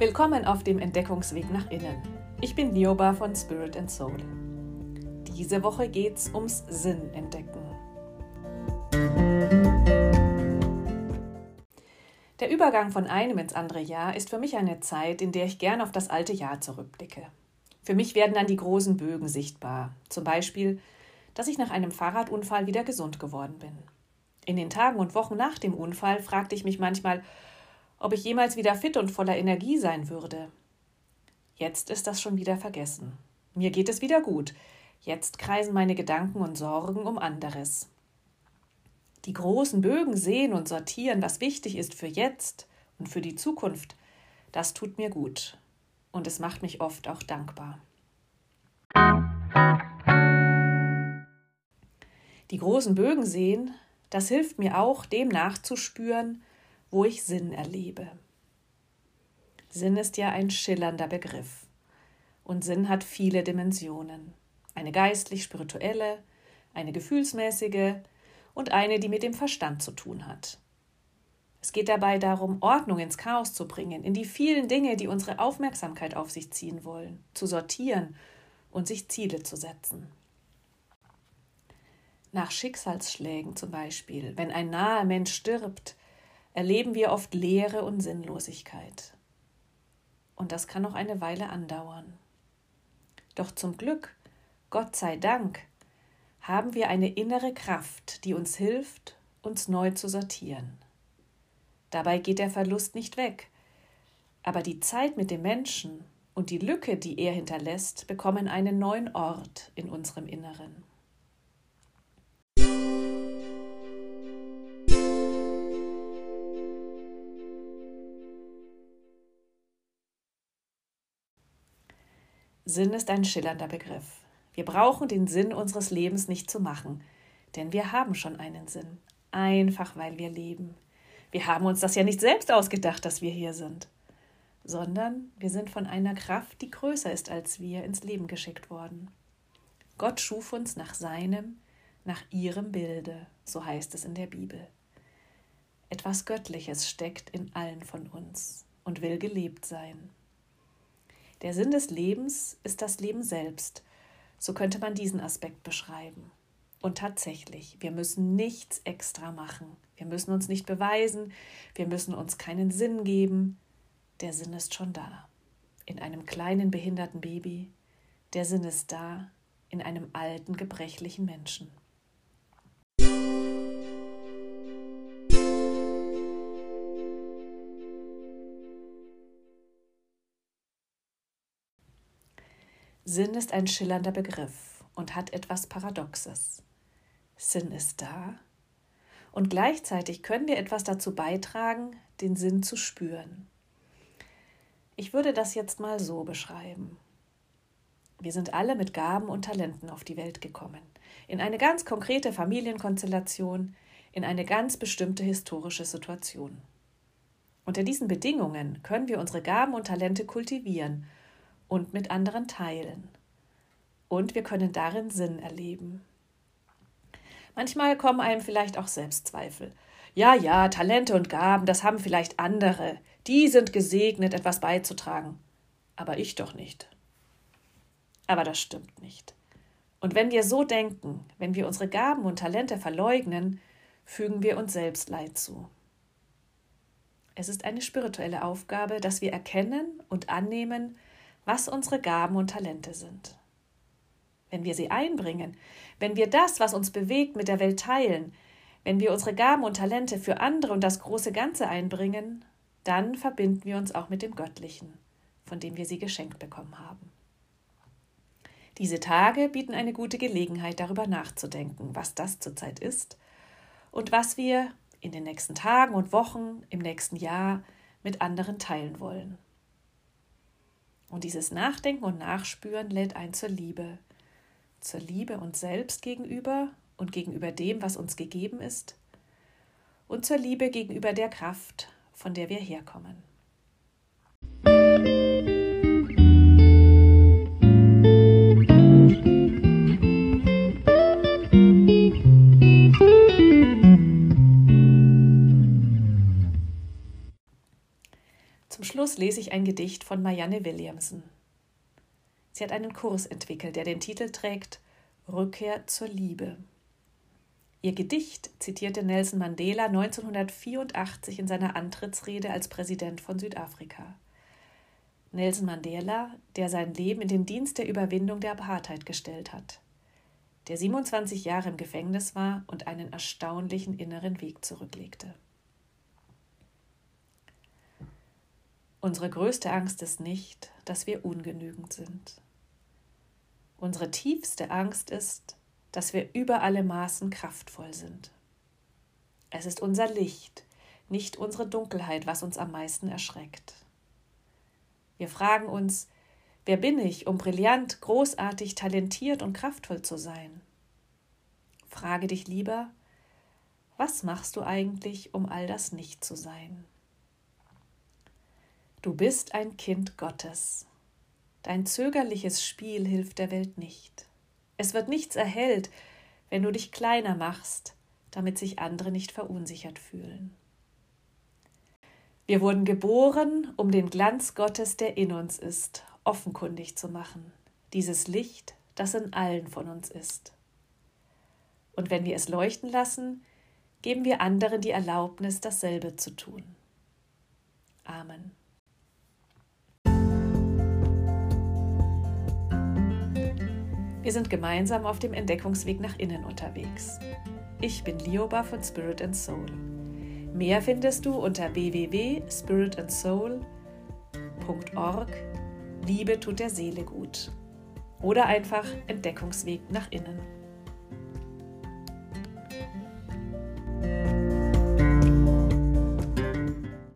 Willkommen auf dem Entdeckungsweg nach innen. Ich bin Nioba von Spirit and Soul. Diese Woche geht's ums Sinn entdecken. Der Übergang von einem ins andere Jahr ist für mich eine Zeit, in der ich gern auf das alte Jahr zurückblicke. Für mich werden dann die großen Bögen sichtbar. Zum Beispiel, dass ich nach einem Fahrradunfall wieder gesund geworden bin. In den Tagen und Wochen nach dem Unfall fragte ich mich manchmal, ob ich jemals wieder fit und voller Energie sein würde. Jetzt ist das schon wieder vergessen. Mir geht es wieder gut. Jetzt kreisen meine Gedanken und Sorgen um anderes. Die großen Bögen sehen und sortieren, was wichtig ist für jetzt und für die Zukunft, das tut mir gut. Und es macht mich oft auch dankbar. Die großen Bögen sehen, das hilft mir auch, dem nachzuspüren, wo ich Sinn erlebe. Sinn ist ja ein schillernder Begriff. Und Sinn hat viele Dimensionen. Eine geistlich-spirituelle, eine gefühlsmäßige und eine, die mit dem Verstand zu tun hat. Es geht dabei darum, Ordnung ins Chaos zu bringen, in die vielen Dinge, die unsere Aufmerksamkeit auf sich ziehen wollen, zu sortieren und sich Ziele zu setzen. Nach Schicksalsschlägen zum Beispiel, wenn ein naher Mensch stirbt, erleben wir oft Leere und Sinnlosigkeit. Und das kann noch eine Weile andauern. Doch zum Glück, Gott sei Dank, haben wir eine innere Kraft, die uns hilft, uns neu zu sortieren. Dabei geht der Verlust nicht weg, aber die Zeit mit dem Menschen und die Lücke, die er hinterlässt, bekommen einen neuen Ort in unserem Inneren. Sinn ist ein schillernder Begriff. Wir brauchen den Sinn unseres Lebens nicht zu machen, denn wir haben schon einen Sinn, einfach weil wir leben. Wir haben uns das ja nicht selbst ausgedacht, dass wir hier sind, sondern wir sind von einer Kraft, die größer ist als wir, ins Leben geschickt worden. Gott schuf uns nach seinem, nach ihrem Bilde, so heißt es in der Bibel. Etwas Göttliches steckt in allen von uns und will gelebt sein. Der Sinn des Lebens ist das Leben selbst. So könnte man diesen Aspekt beschreiben. Und tatsächlich, wir müssen nichts extra machen. Wir müssen uns nicht beweisen, wir müssen uns keinen Sinn geben. Der Sinn ist schon da. In einem kleinen behinderten Baby. Der Sinn ist da in einem alten, gebrechlichen Menschen. Sinn ist ein schillernder Begriff und hat etwas Paradoxes. Sinn ist da und gleichzeitig können wir etwas dazu beitragen, den Sinn zu spüren. Ich würde das jetzt mal so beschreiben. Wir sind alle mit Gaben und Talenten auf die Welt gekommen, in eine ganz konkrete Familienkonstellation, in eine ganz bestimmte historische Situation. Unter diesen Bedingungen können wir unsere Gaben und Talente kultivieren und mit anderen teilen. Und wir können darin Sinn erleben. Manchmal kommen einem vielleicht auch Selbstzweifel. Ja, ja, Talente und Gaben, das haben vielleicht andere. Die sind gesegnet, etwas beizutragen. Aber ich doch nicht. Aber das stimmt nicht. Und wenn wir so denken, wenn wir unsere Gaben und Talente verleugnen, fügen wir uns selbst Leid zu. Es ist eine spirituelle Aufgabe, dass wir erkennen und annehmen, was unsere Gaben und Talente sind. Wenn wir sie einbringen, wenn wir das, was uns bewegt, mit der Welt teilen, wenn wir unsere Gaben und Talente für andere und das große Ganze einbringen, dann verbinden wir uns auch mit dem Göttlichen, von dem wir sie geschenkt bekommen haben. Diese Tage bieten eine gute Gelegenheit, darüber nachzudenken, was das zurzeit ist und was wir in den nächsten Tagen und Wochen, im nächsten Jahr mit anderen teilen wollen. Und dieses Nachdenken und Nachspüren lädt ein zur Liebe. Zur Liebe uns selbst gegenüber und gegenüber dem, was uns gegeben ist. Und zur Liebe gegenüber der Kraft, von der wir herkommen. Schluss lese ich ein Gedicht von Marianne Williamson. Sie hat einen Kurs entwickelt, der den Titel trägt Rückkehr zur Liebe. Ihr Gedicht zitierte Nelson Mandela 1984 in seiner Antrittsrede als Präsident von Südafrika. Nelson Mandela, der sein Leben in den Dienst der Überwindung der Apartheid gestellt hat, der 27 Jahre im Gefängnis war und einen erstaunlichen inneren Weg zurücklegte. Unsere größte Angst ist nicht, dass wir ungenügend sind. Unsere tiefste Angst ist, dass wir über alle Maßen kraftvoll sind. Es ist unser Licht, nicht unsere Dunkelheit, was uns am meisten erschreckt. Wir fragen uns, wer bin ich, um brillant, großartig, talentiert und kraftvoll zu sein? Frage dich lieber, was machst du eigentlich, um all das nicht zu sein? Du bist ein Kind Gottes. Dein zögerliches Spiel hilft der Welt nicht. Es wird nichts erhellt, wenn du dich kleiner machst, damit sich andere nicht verunsichert fühlen. Wir wurden geboren, um den Glanz Gottes, der in uns ist, offenkundig zu machen, dieses Licht, das in allen von uns ist. Und wenn wir es leuchten lassen, geben wir anderen die Erlaubnis, dasselbe zu tun. Amen. Wir sind gemeinsam auf dem Entdeckungsweg nach innen unterwegs. Ich bin Lioba von Spirit and Soul. Mehr findest du unter www.spiritandsoul.org. Liebe tut der Seele gut. Oder einfach Entdeckungsweg nach innen.